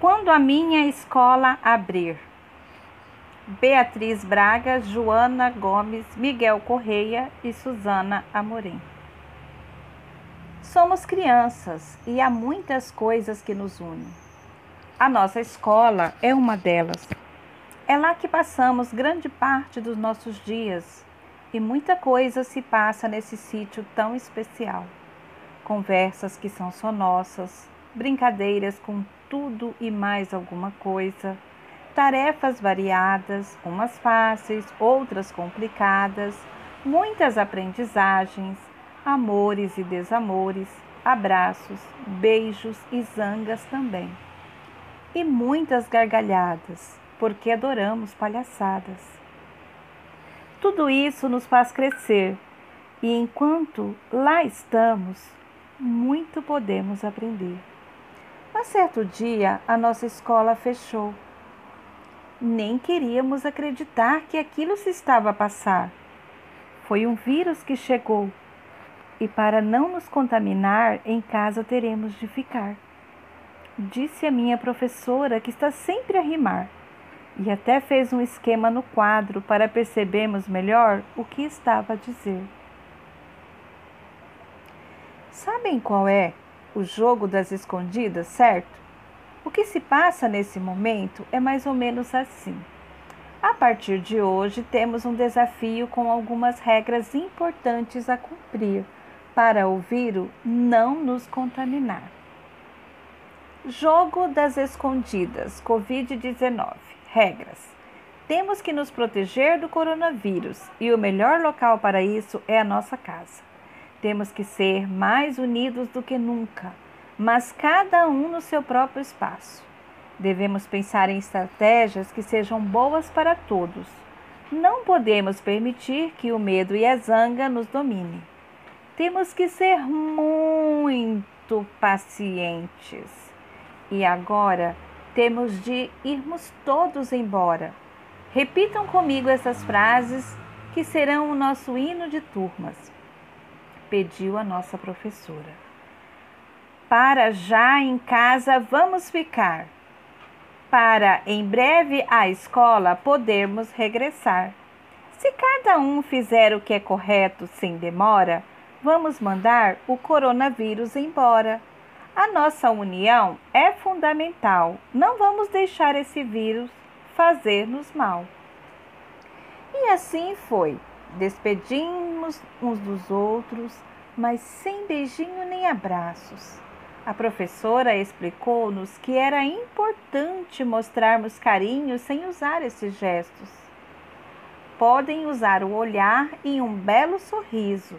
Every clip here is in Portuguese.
Quando a minha escola abrir. Beatriz Braga, Joana Gomes, Miguel Correia e Suzana Amorim. Somos crianças e há muitas coisas que nos unem. A nossa escola é uma delas. É lá que passamos grande parte dos nossos dias e muita coisa se passa nesse sítio tão especial. Conversas que são só nossas, brincadeiras com tudo e mais alguma coisa, tarefas variadas, umas fáceis, outras complicadas, muitas aprendizagens, amores e desamores, abraços, beijos e zangas também. E muitas gargalhadas, porque adoramos palhaçadas. Tudo isso nos faz crescer, e enquanto lá estamos, muito podemos aprender. Mas certo dia a nossa escola fechou. Nem queríamos acreditar que aquilo se estava a passar. Foi um vírus que chegou e para não nos contaminar, em casa teremos de ficar. Disse a minha professora, que está sempre a rimar, e até fez um esquema no quadro para percebermos melhor o que estava a dizer. Sabem qual é o jogo das escondidas, certo? O que se passa nesse momento é mais ou menos assim. A partir de hoje, temos um desafio com algumas regras importantes a cumprir para o vírus não nos contaminar. Jogo das escondidas, Covid-19. Regras. Temos que nos proteger do coronavírus e o melhor local para isso é a nossa casa. Temos que ser mais unidos do que nunca, mas cada um no seu próprio espaço. Devemos pensar em estratégias que sejam boas para todos. Não podemos permitir que o medo e a zanga nos dominem. Temos que ser muito pacientes. E agora temos de irmos todos embora. Repitam comigo essas frases que serão o nosso hino de turmas pediu a nossa professora. Para já em casa vamos ficar, para em breve à escola podermos regressar. Se cada um fizer o que é correto sem demora, vamos mandar o coronavírus embora. A nossa união é fundamental. Não vamos deixar esse vírus fazer-nos mal. E assim foi. Despedimos uns dos outros, mas sem beijinho nem abraços. A professora explicou-nos que era importante mostrarmos carinho sem usar esses gestos. Podem usar o olhar e um belo sorriso.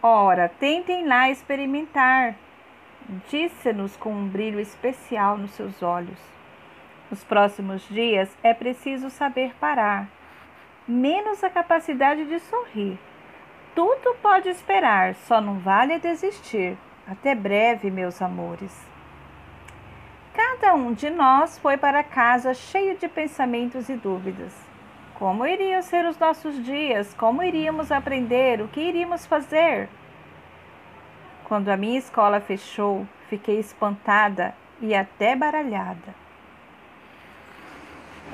Ora, tentem lá experimentar, disse-nos com um brilho especial nos seus olhos. Nos próximos dias é preciso saber parar menos a capacidade de sorrir. Tudo pode esperar, só não vale desistir. Até breve, meus amores. Cada um de nós foi para casa cheio de pensamentos e dúvidas. Como iriam ser os nossos dias? Como iríamos aprender? O que iríamos fazer? Quando a minha escola fechou, fiquei espantada e até baralhada.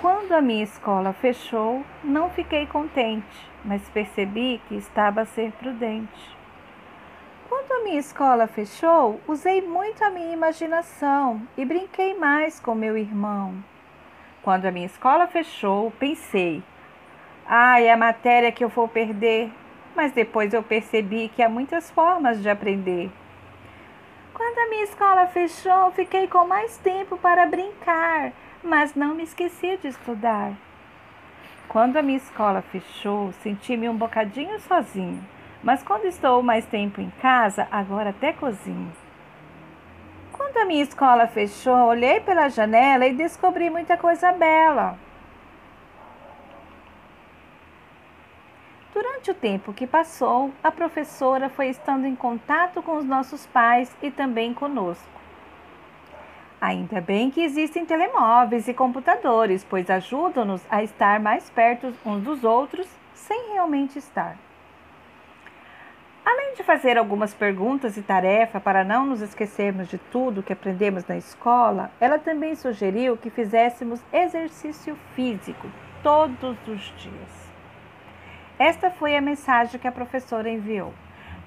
Quando a minha escola fechou, não fiquei contente, mas percebi que estava a ser prudente. Quando a minha escola fechou, usei muito a minha imaginação e brinquei mais com meu irmão. Quando a minha escola fechou, pensei: ai, ah, é a matéria que eu vou perder. Mas depois eu percebi que há muitas formas de aprender. Quando a minha escola fechou, fiquei com mais tempo para brincar mas não me esqueci de estudar. Quando a minha escola fechou, senti-me um bocadinho sozinho, mas quando estou mais tempo em casa, agora até cozinho. Quando a minha escola fechou, olhei pela janela e descobri muita coisa bela. Durante o tempo que passou, a professora foi estando em contato com os nossos pais e também conosco. Ainda bem que existem telemóveis e computadores, pois ajudam-nos a estar mais perto uns dos outros sem realmente estar. Além de fazer algumas perguntas e tarefas para não nos esquecermos de tudo que aprendemos na escola, ela também sugeriu que fizéssemos exercício físico todos os dias. Esta foi a mensagem que a professora enviou.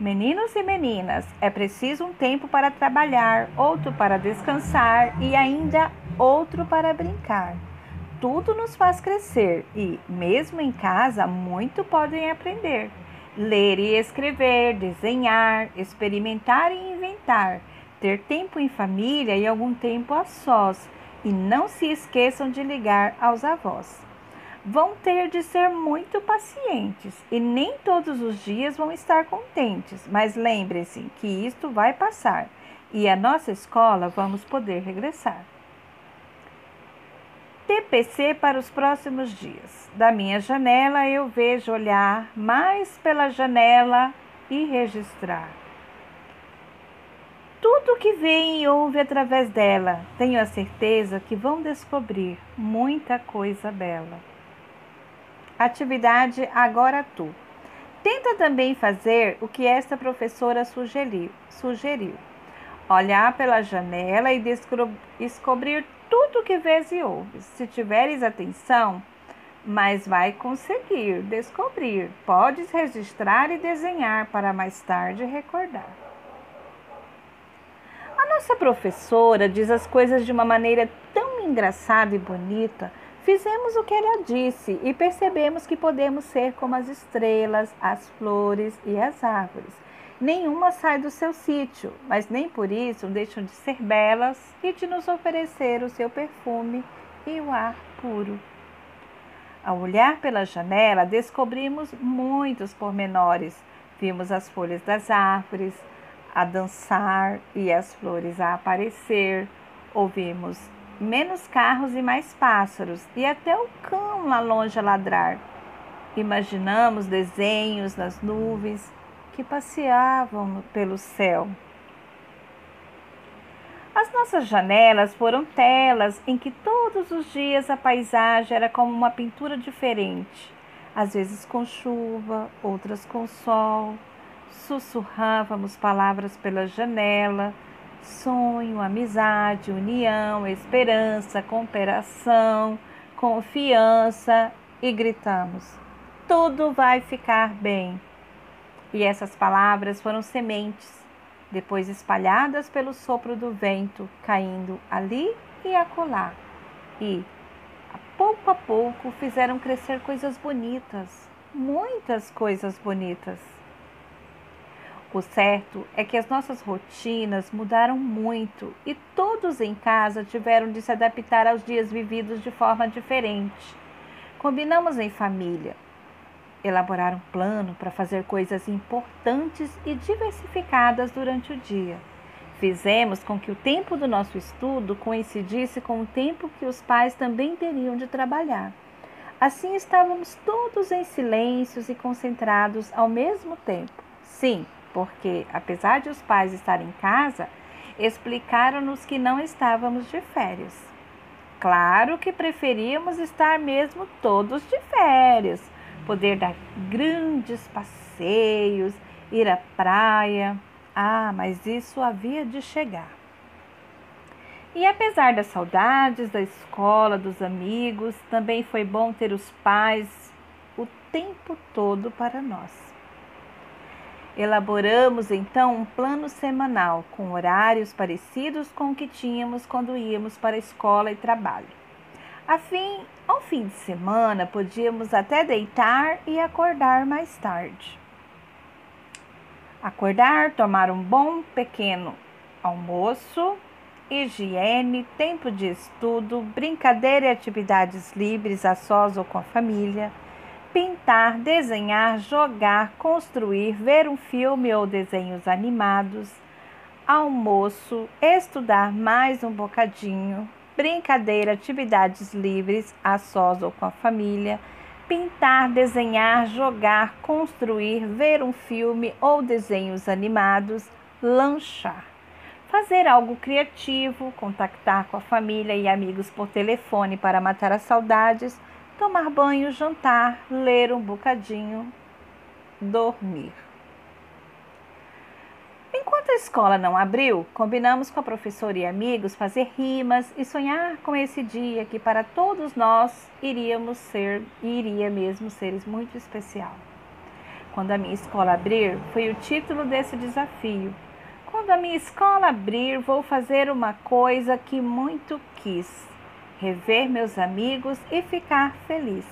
Meninos e meninas, é preciso um tempo para trabalhar, outro para descansar e ainda outro para brincar. Tudo nos faz crescer e, mesmo em casa, muito podem aprender. Ler e escrever, desenhar, experimentar e inventar, ter tempo em família e algum tempo a sós. E não se esqueçam de ligar aos avós vão ter de ser muito pacientes e nem todos os dias vão estar contentes, mas lembre-se que isto vai passar e a nossa escola vamos poder regressar. TPC para os próximos dias. Da minha janela eu vejo olhar mais pela janela e registrar. Tudo que vem e ouve através dela, tenho a certeza que vão descobrir muita coisa bela. Atividade Agora Tu. Tenta também fazer o que esta professora sugeriu. sugeriu. Olhar pela janela e descobrir tudo que vês e ouves. Se tiveres atenção, mas vai conseguir descobrir. Podes registrar e desenhar para mais tarde recordar. A nossa professora diz as coisas de uma maneira tão engraçada e bonita Fizemos o que ela disse e percebemos que podemos ser como as estrelas, as flores e as árvores. Nenhuma sai do seu sítio, mas nem por isso deixam de ser belas e de nos oferecer o seu perfume e o ar puro. Ao olhar pela janela, descobrimos muitos pormenores. Vimos as folhas das árvores a dançar e as flores a aparecer. Ouvimos menos carros e mais pássaros, e até o cão lá longe a ladrar. Imaginamos desenhos nas nuvens que passeavam pelo céu. As nossas janelas foram telas em que todos os dias a paisagem era como uma pintura diferente, às vezes com chuva, outras com sol. Sussurrávamos palavras pela janela, sonho, amizade, união, esperança, cooperação, confiança e gritamos: tudo vai ficar bem. E essas palavras foram sementes, depois espalhadas pelo sopro do vento, caindo ali e acolá. E, pouco a pouco, fizeram crescer coisas bonitas, muitas coisas bonitas. O certo é que as nossas rotinas mudaram muito e todos em casa tiveram de se adaptar aos dias vividos de forma diferente. Combinamos em família, elaborar um plano para fazer coisas importantes e diversificadas durante o dia. Fizemos com que o tempo do nosso estudo coincidisse com o tempo que os pais também teriam de trabalhar. Assim estávamos todos em silêncios e concentrados ao mesmo tempo. Sim, porque, apesar de os pais estarem em casa, explicaram-nos que não estávamos de férias. Claro que preferíamos estar mesmo todos de férias, poder dar grandes passeios, ir à praia. Ah, mas isso havia de chegar. E apesar das saudades da escola, dos amigos, também foi bom ter os pais o tempo todo para nós. Elaboramos então um plano semanal com horários parecidos com o que tínhamos quando íamos para a escola e trabalho. Afim, ao fim de semana, podíamos até deitar e acordar mais tarde. Acordar, tomar um bom pequeno almoço, higiene, tempo de estudo, brincadeira e atividades livres a sós ou com a família pintar, desenhar, jogar, construir, ver um filme ou desenhos animados, almoço, estudar mais um bocadinho, brincadeira, atividades livres a sós ou com a família, pintar, desenhar, jogar, construir, ver um filme ou desenhos animados, lanchar. Fazer algo criativo, contactar com a família e amigos por telefone para matar as saudades tomar banho, jantar, ler um bocadinho, dormir. Enquanto a escola não abriu, combinamos com a professora e amigos fazer rimas e sonhar com esse dia que para todos nós iríamos ser iria mesmo ser muito especial. Quando a minha escola abrir, foi o título desse desafio. Quando a minha escola abrir, vou fazer uma coisa que muito quis: rever meus amigos e ficar feliz.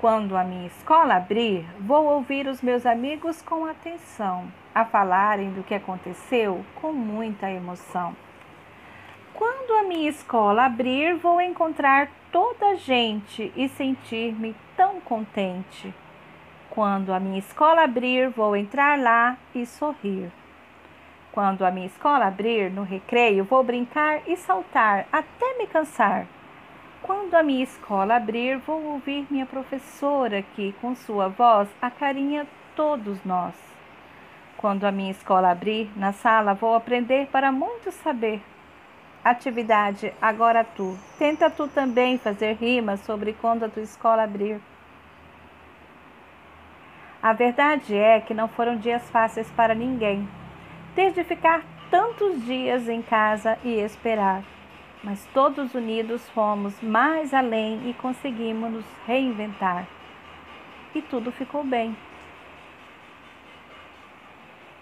Quando a minha escola abrir, vou ouvir os meus amigos com atenção, a falarem do que aconteceu com muita emoção. Quando a minha escola abrir, vou encontrar toda a gente e sentir-me tão contente. Quando a minha escola abrir, vou entrar lá e sorrir. Quando a minha escola abrir, no recreio, vou brincar e saltar até me cansar quando a minha escola abrir, vou ouvir minha professora que, com sua voz, acarinha todos nós. Quando a minha escola abrir, na sala vou aprender para muito saber. Atividade agora tu. Tenta tu também fazer rimas sobre quando a tua escola abrir. A verdade é que não foram dias fáceis para ninguém. Desde ficar tantos dias em casa e esperar mas todos unidos fomos mais além e conseguimos nos reinventar. E tudo ficou bem.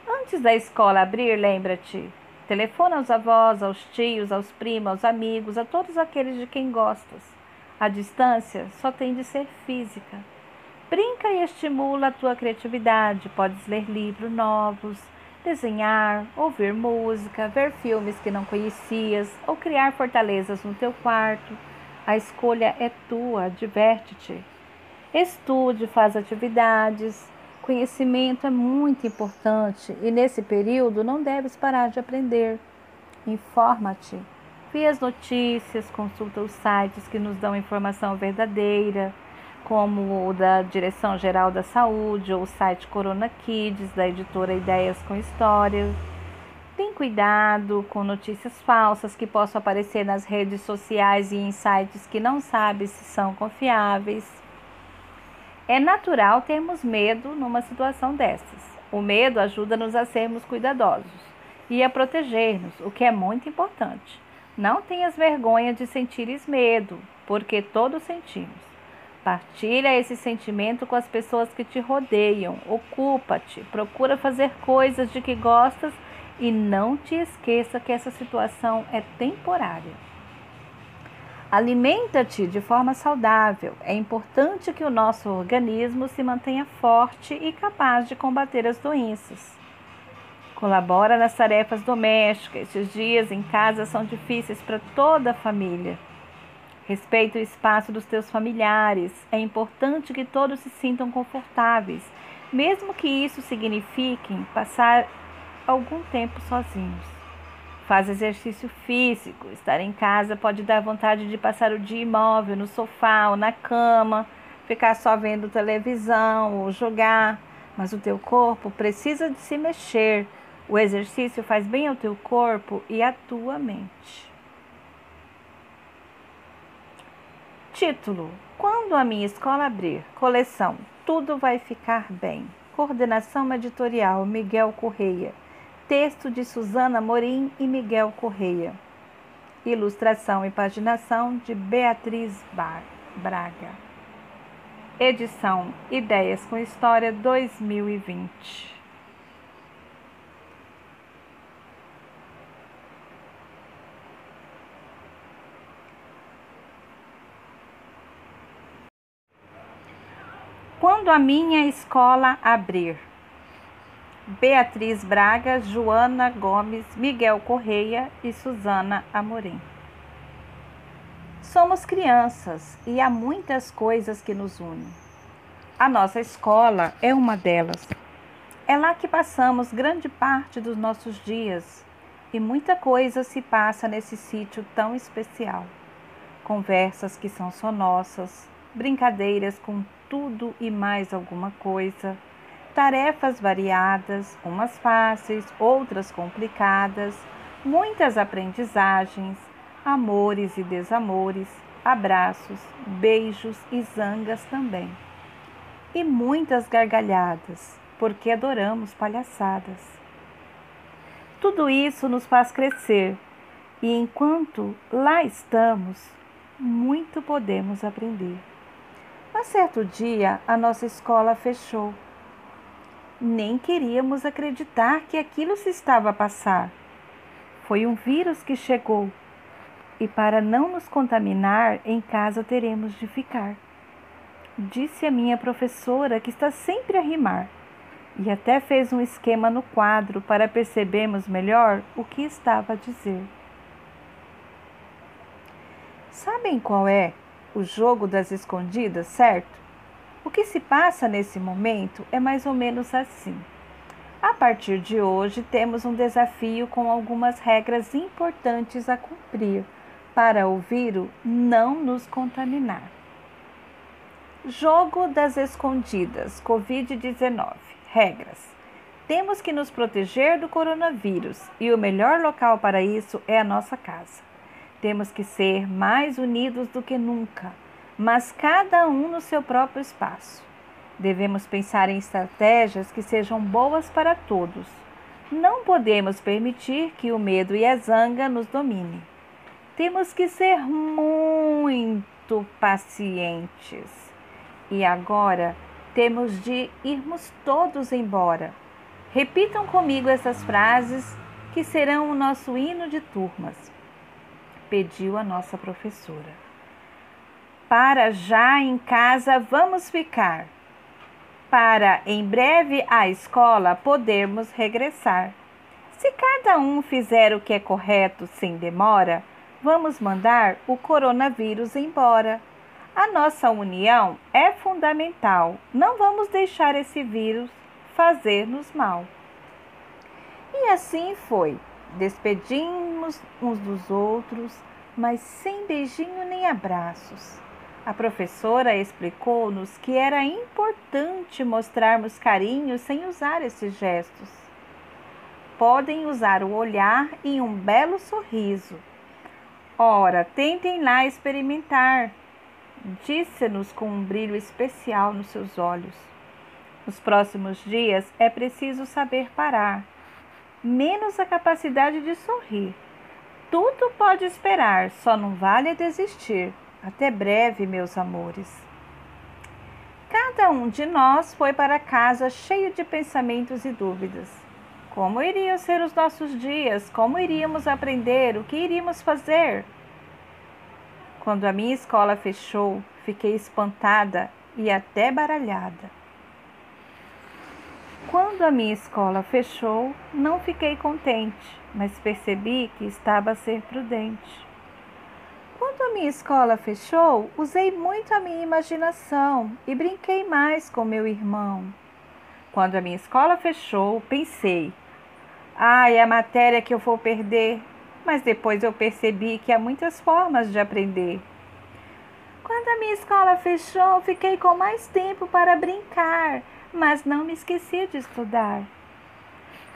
Antes da escola abrir, lembra-te, telefona aos avós, aos tios, aos primos, aos amigos, a todos aqueles de quem gostas. A distância só tem de ser física. Brinca e estimula a tua criatividade. Podes ler livros novos, desenhar, ouvir música, ver filmes que não conhecias ou criar fortalezas no teu quarto. A escolha é tua, diverte-te. Estude, faz atividades. Conhecimento é muito importante e nesse período não deves parar de aprender. Informa-te. Vê as notícias, consulta os sites que nos dão informação verdadeira como o da Direção Geral da Saúde ou o site Corona Kids, da editora Ideias com História. Tem cuidado com notícias falsas que possam aparecer nas redes sociais e em sites que não sabe se são confiáveis. É natural termos medo numa situação dessas. O medo ajuda-nos a sermos cuidadosos e a proteger-nos, o que é muito importante. Não tenhas vergonha de sentires medo, porque todos sentimos. Partilha esse sentimento com as pessoas que te rodeiam. Ocupa-te, procura fazer coisas de que gostas e não te esqueça que essa situação é temporária. Alimenta-te de forma saudável. É importante que o nosso organismo se mantenha forte e capaz de combater as doenças. Colabora nas tarefas domésticas. Esses dias em casa são difíceis para toda a família. Respeita o espaço dos teus familiares. É importante que todos se sintam confortáveis, mesmo que isso signifique passar algum tempo sozinhos. Faz exercício físico. Estar em casa pode dar vontade de passar o dia imóvel, no sofá ou na cama, ficar só vendo televisão ou jogar. Mas o teu corpo precisa de se mexer. O exercício faz bem ao teu corpo e à tua mente. Título: Quando a minha escola abrir. Coleção: Tudo vai ficar bem. Coordenação editorial: Miguel Correia. Texto de Suzana Morim e Miguel Correia. Ilustração e paginação de Beatriz Braga. Edição Ideias com História 2020. Quando a minha escola abrir. Beatriz Braga, Joana Gomes, Miguel Correia e Suzana Amorim. Somos crianças e há muitas coisas que nos unem. A nossa escola é uma delas. É lá que passamos grande parte dos nossos dias e muita coisa se passa nesse sítio tão especial. Conversas que são só nossas, brincadeiras com tudo e mais alguma coisa, tarefas variadas, umas fáceis, outras complicadas, muitas aprendizagens, amores e desamores, abraços, beijos e zangas também. E muitas gargalhadas, porque adoramos palhaçadas. Tudo isso nos faz crescer e enquanto lá estamos, muito podemos aprender. Mas certo dia a nossa escola fechou. Nem queríamos acreditar que aquilo se estava a passar. Foi um vírus que chegou e para não nos contaminar, em casa teremos de ficar. Disse a minha professora, que está sempre a rimar, e até fez um esquema no quadro para percebermos melhor o que estava a dizer. Sabem qual é o jogo das escondidas, certo? O que se passa nesse momento é mais ou menos assim. A partir de hoje, temos um desafio com algumas regras importantes a cumprir para o vírus não nos contaminar. Jogo das escondidas, Covid-19. Regras. Temos que nos proteger do coronavírus e o melhor local para isso é a nossa casa. Temos que ser mais unidos do que nunca, mas cada um no seu próprio espaço. Devemos pensar em estratégias que sejam boas para todos. Não podemos permitir que o medo e a zanga nos dominem. Temos que ser muito pacientes. E agora temos de irmos todos embora. Repitam comigo essas frases que serão o nosso hino de turmas pediu a nossa professora. Para já em casa vamos ficar, para em breve à escola podermos regressar. Se cada um fizer o que é correto sem demora, vamos mandar o coronavírus embora. A nossa união é fundamental. Não vamos deixar esse vírus fazer-nos mal. E assim foi. Despedimos uns dos outros, mas sem beijinho nem abraços. A professora explicou-nos que era importante mostrarmos carinho sem usar esses gestos. Podem usar o olhar e um belo sorriso. Ora, tentem lá experimentar, disse-nos com um brilho especial nos seus olhos. Nos próximos dias é preciso saber parar menos a capacidade de sorrir. Tudo pode esperar, só não vale desistir. Até breve, meus amores. Cada um de nós foi para casa cheio de pensamentos e dúvidas. Como iriam ser os nossos dias? Como iríamos aprender? O que iríamos fazer? Quando a minha escola fechou, fiquei espantada e até baralhada. Quando a minha escola fechou, não fiquei contente, mas percebi que estava a ser prudente. Quando a minha escola fechou, usei muito a minha imaginação e brinquei mais com meu irmão. Quando a minha escola fechou, pensei: ai, a matéria que eu vou perder. Mas depois eu percebi que há muitas formas de aprender. Quando a minha escola fechou, fiquei com mais tempo para brincar mas não me esqueci de estudar.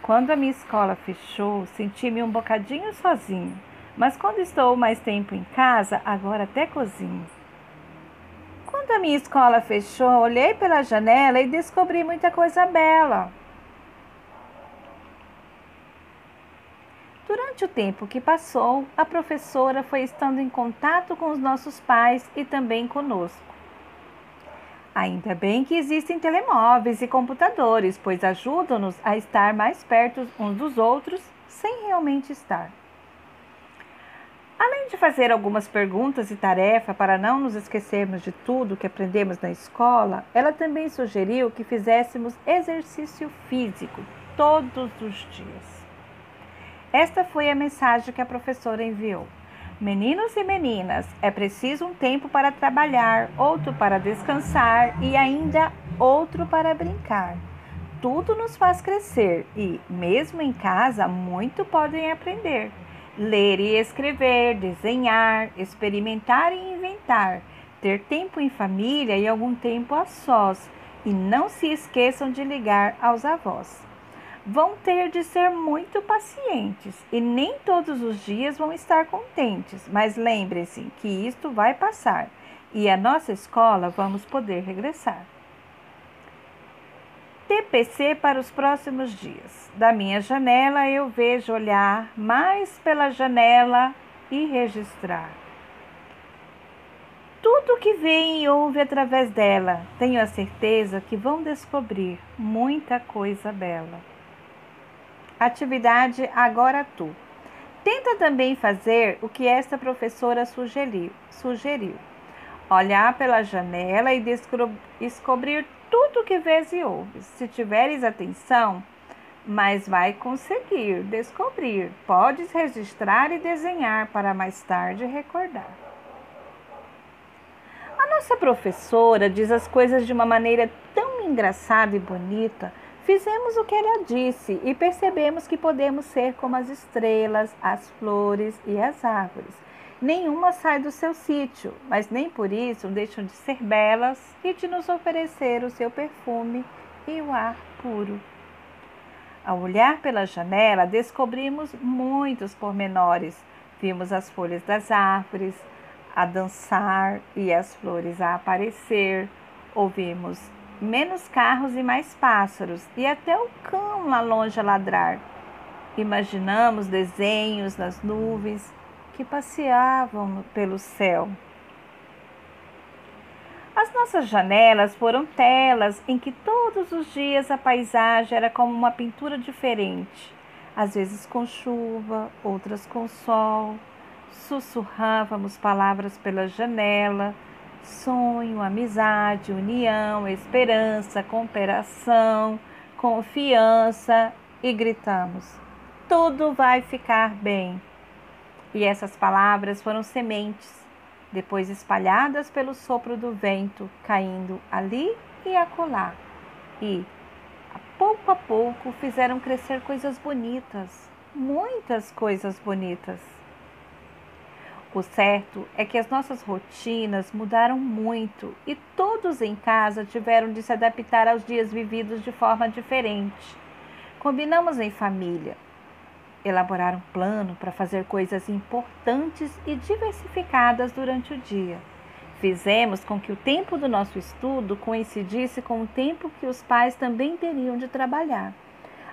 Quando a minha escola fechou, senti-me um bocadinho sozinho, mas quando estou mais tempo em casa, agora até cozinho. Quando a minha escola fechou, olhei pela janela e descobri muita coisa bela. Durante o tempo que passou, a professora foi estando em contato com os nossos pais e também conosco. Ainda bem que existem telemóveis e computadores, pois ajudam-nos a estar mais perto uns dos outros sem realmente estar. Além de fazer algumas perguntas e tarefas para não nos esquecermos de tudo que aprendemos na escola, ela também sugeriu que fizéssemos exercício físico todos os dias. Esta foi a mensagem que a professora enviou. Meninos e meninas, é preciso um tempo para trabalhar, outro para descansar e ainda outro para brincar. Tudo nos faz crescer e, mesmo em casa, muito podem aprender. Ler e escrever, desenhar, experimentar e inventar, ter tempo em família e algum tempo a sós. E não se esqueçam de ligar aos avós vão ter de ser muito pacientes e nem todos os dias vão estar contentes, mas lembrem-se que isto vai passar e a nossa escola vamos poder regressar. TPC para os próximos dias. Da minha janela eu vejo olhar mais pela janela e registrar. Tudo que vem e ouve através dela, tenho a certeza que vão descobrir muita coisa bela. Atividade Agora Tu. Tenta também fazer o que esta professora sugeriu. sugeriu. Olhar pela janela e descobrir tudo que vês e ouves. Se tiveres atenção, mas vai conseguir descobrir. Podes registrar e desenhar para mais tarde recordar. A nossa professora diz as coisas de uma maneira tão engraçada e bonita. Fizemos o que ela disse e percebemos que podemos ser como as estrelas, as flores e as árvores. Nenhuma sai do seu sítio, mas nem por isso deixam de ser belas e de nos oferecer o seu perfume e o ar puro. Ao olhar pela janela, descobrimos muitos pormenores. Vimos as folhas das árvores a dançar e as flores a aparecer. Ouvimos menos carros e mais pássaros, e até o cão lá longe a ladrar. Imaginamos desenhos nas nuvens que passeavam pelo céu. As nossas janelas foram telas em que todos os dias a paisagem era como uma pintura diferente, às vezes com chuva, outras com sol. Sussurrávamos palavras pela janela, sonho, amizade, união, esperança, cooperação, confiança e gritamos: tudo vai ficar bem. E essas palavras foram sementes depois espalhadas pelo sopro do vento, caindo ali e acolá. E, pouco a pouco, fizeram crescer coisas bonitas, muitas coisas bonitas. O certo é que as nossas rotinas mudaram muito e todos em casa tiveram de se adaptar aos dias vividos de forma diferente. Combinamos em família, elaborar um plano para fazer coisas importantes e diversificadas durante o dia. Fizemos com que o tempo do nosso estudo coincidisse com o tempo que os pais também teriam de trabalhar.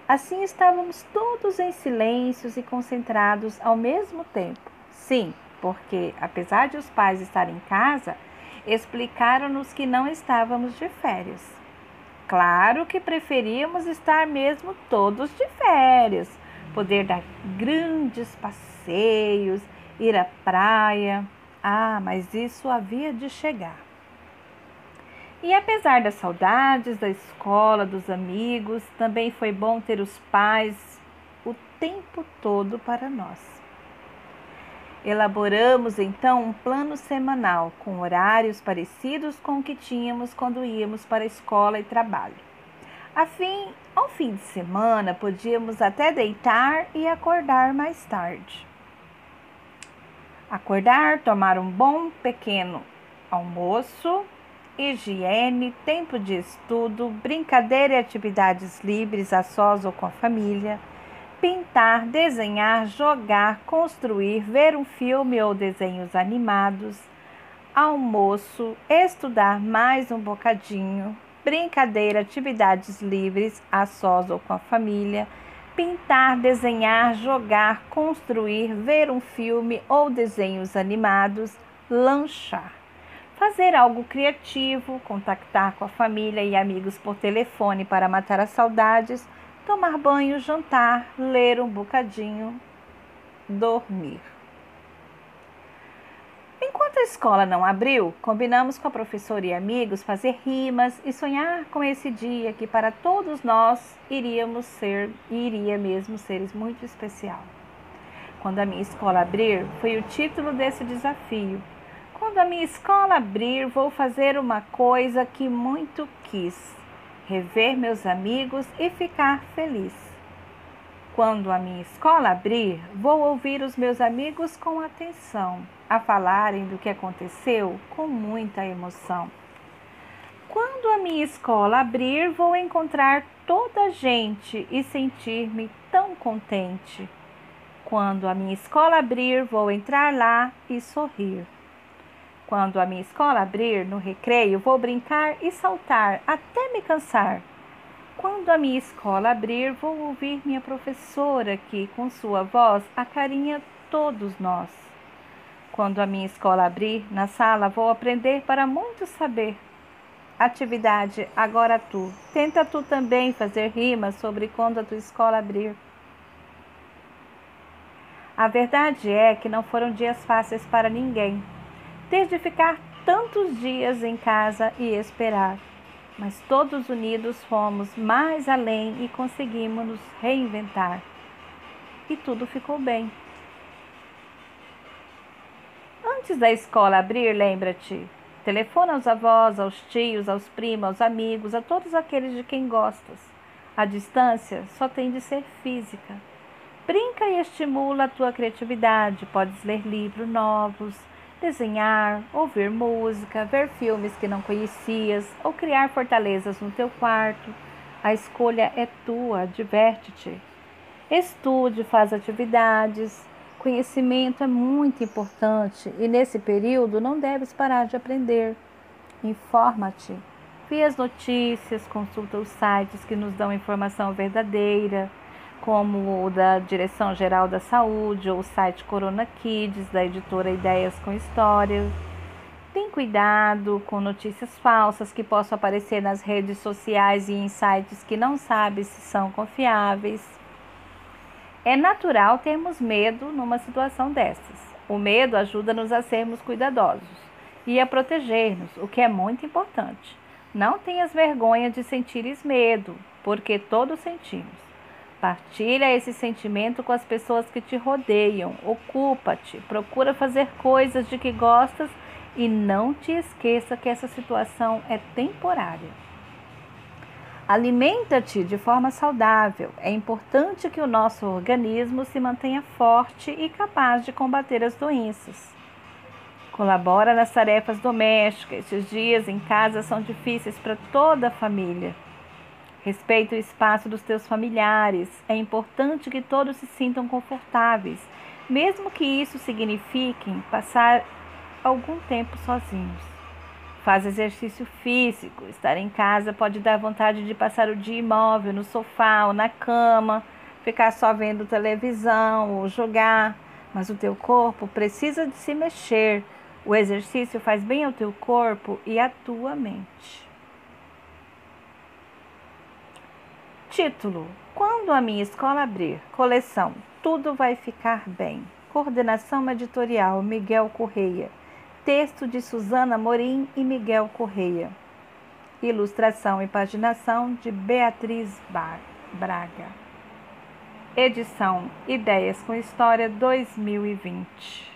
Assim estávamos todos em silêncios e concentrados ao mesmo tempo. Sim, porque apesar de os pais estarem em casa, explicaram-nos que não estávamos de férias. Claro que preferíamos estar mesmo todos de férias poder dar grandes passeios, ir à praia. Ah, mas isso havia de chegar. E apesar das saudades da escola, dos amigos, também foi bom ter os pais o tempo todo para nós. Elaboramos então um plano semanal com horários parecidos com o que tínhamos quando íamos para a escola e trabalho. A fim, ao fim de semana, podíamos até deitar e acordar mais tarde. Acordar, tomar um bom pequeno almoço, higiene, tempo de estudo, brincadeira e atividades livres a sós ou com a família, pintar, desenhar, jogar, construir, ver um filme ou desenhos animados, almoço, estudar mais um bocadinho, brincadeira, atividades livres, a sós ou com a família, pintar, desenhar, jogar, construir, ver um filme ou desenhos animados, lanchar. Fazer algo criativo, contactar com a família e amigos por telefone para matar as saudades, tomar banho, jantar, ler um bocadinho, dormir. Enquanto a escola não abriu, combinamos com a professora e amigos fazer rimas e sonhar com esse dia que para todos nós iríamos ser, iria mesmo ser muito especial. Quando a minha escola abrir, foi o título desse desafio. Quando a minha escola abrir, vou fazer uma coisa que muito quis: rever meus amigos e ficar feliz. Quando a minha escola abrir, vou ouvir os meus amigos com atenção a falarem do que aconteceu com muita emoção. Quando a minha escola abrir, vou encontrar toda a gente e sentir-me tão contente. Quando a minha escola abrir, vou entrar lá e sorrir. Quando a minha escola abrir, no recreio, vou brincar e saltar até me cansar. Quando a minha escola abrir, vou ouvir minha professora que, com sua voz, acarinha todos nós. Quando a minha escola abrir, na sala vou aprender para muito saber. Atividade agora tu. Tenta tu também fazer rimas sobre quando a tua escola abrir. A verdade é que não foram dias fáceis para ninguém. Ter de ficar tantos dias em casa e esperar. Mas todos unidos fomos mais além e conseguimos nos reinventar. E tudo ficou bem. Antes da escola abrir, lembra-te: telefona aos avós, aos tios, aos primos, aos amigos, a todos aqueles de quem gostas. A distância só tem de ser física. Brinca e estimula a tua criatividade. Podes ler livros novos, desenhar, ouvir música, ver filmes que não conhecias ou criar fortalezas no teu quarto. A escolha é tua, diverte-te. Estude, faz atividades. Conhecimento é muito importante e nesse período não deves parar de aprender. Informa-te. Vê as notícias, consulta os sites que nos dão informação verdadeira como o da Direção Geral da Saúde ou o site Corona Kids, da editora Ideias com Histórias. Tem cuidado com notícias falsas que possam aparecer nas redes sociais e em sites que não sabe se são confiáveis. É natural termos medo numa situação dessas. O medo ajuda-nos a sermos cuidadosos e a proteger-nos, o que é muito importante. Não tenhas vergonha de sentires medo, porque todos sentimos. Partilha esse sentimento com as pessoas que te rodeiam. Ocupa-te, procura fazer coisas de que gostas e não te esqueça que essa situação é temporária. Alimenta-te de forma saudável. É importante que o nosso organismo se mantenha forte e capaz de combater as doenças. Colabora nas tarefas domésticas. Esses dias em casa são difíceis para toda a família. Respeita o espaço dos teus familiares. É importante que todos se sintam confortáveis, mesmo que isso signifique passar algum tempo sozinhos. Faz exercício físico. Estar em casa pode dar vontade de passar o dia imóvel no sofá ou na cama, ficar só vendo televisão ou jogar, mas o teu corpo precisa de se mexer. O exercício faz bem ao teu corpo e à tua mente. Título: Quando a minha escola abrir. Coleção: Tudo vai ficar bem. Coordenação editorial: Miguel Correia. Texto de Suzana Morim e Miguel Correia. Ilustração e paginação de Beatriz Braga. Edição Ideias com História 2020.